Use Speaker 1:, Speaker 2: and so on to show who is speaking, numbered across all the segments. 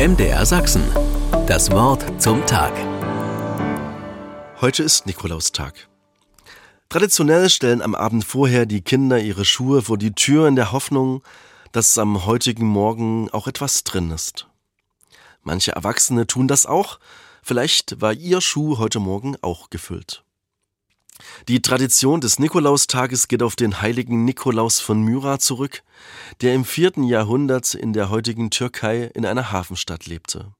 Speaker 1: MDR Sachsen. Das Wort zum Tag.
Speaker 2: Heute ist Nikolaustag. Traditionell stellen am Abend vorher die Kinder ihre Schuhe vor die Tür in der Hoffnung, dass am heutigen Morgen auch etwas drin ist. Manche Erwachsene tun das auch, vielleicht war ihr Schuh heute Morgen auch gefüllt. Die Tradition des Nikolaustages geht auf den heiligen Nikolaus von Myra zurück, der im vierten Jahrhundert in der heutigen Türkei in einer Hafenstadt lebte.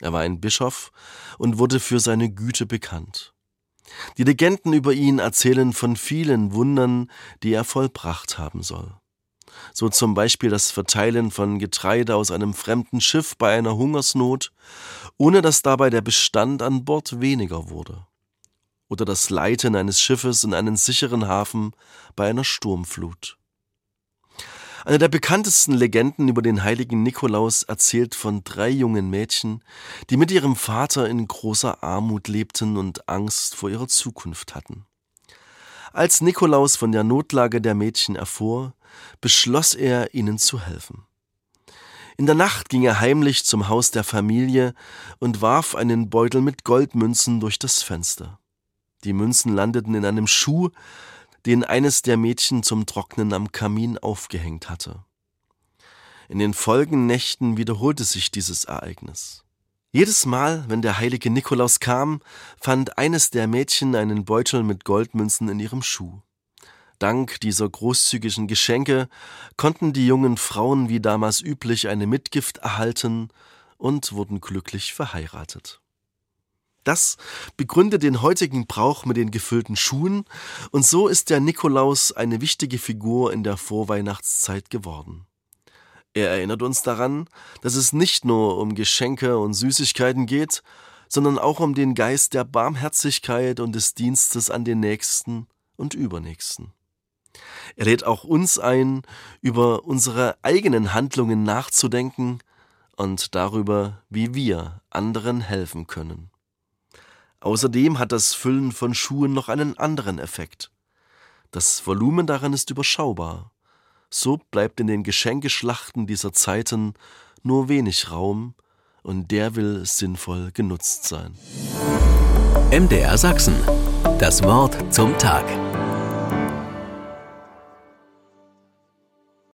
Speaker 2: Er war ein Bischof und wurde für seine Güte bekannt. Die Legenden über ihn erzählen von vielen Wundern, die er vollbracht haben soll. So zum Beispiel das Verteilen von Getreide aus einem fremden Schiff bei einer Hungersnot, ohne dass dabei der Bestand an Bord weniger wurde oder das Leiten eines Schiffes in einen sicheren Hafen bei einer Sturmflut. Eine der bekanntesten Legenden über den heiligen Nikolaus erzählt von drei jungen Mädchen, die mit ihrem Vater in großer Armut lebten und Angst vor ihrer Zukunft hatten. Als Nikolaus von der Notlage der Mädchen erfuhr, beschloss er, ihnen zu helfen. In der Nacht ging er heimlich zum Haus der Familie und warf einen Beutel mit Goldmünzen durch das Fenster. Die Münzen landeten in einem Schuh, den eines der Mädchen zum Trocknen am Kamin aufgehängt hatte. In den folgenden Nächten wiederholte sich dieses Ereignis. Jedes Mal, wenn der heilige Nikolaus kam, fand eines der Mädchen einen Beutel mit Goldmünzen in ihrem Schuh. Dank dieser großzügigen Geschenke konnten die jungen Frauen wie damals üblich eine Mitgift erhalten und wurden glücklich verheiratet. Das begründet den heutigen Brauch mit den gefüllten Schuhen und so ist der Nikolaus eine wichtige Figur in der Vorweihnachtszeit geworden. Er erinnert uns daran, dass es nicht nur um Geschenke und Süßigkeiten geht, sondern auch um den Geist der Barmherzigkeit und des Dienstes an den Nächsten und Übernächsten. Er lädt auch uns ein, über unsere eigenen Handlungen nachzudenken und darüber, wie wir anderen helfen können. Außerdem hat das Füllen von Schuhen noch einen anderen Effekt. Das Volumen daran ist überschaubar. So bleibt in den Geschenkeschlachten dieser Zeiten nur wenig Raum und der will sinnvoll genutzt sein.
Speaker 1: MDR Sachsen. Das Wort zum Tag.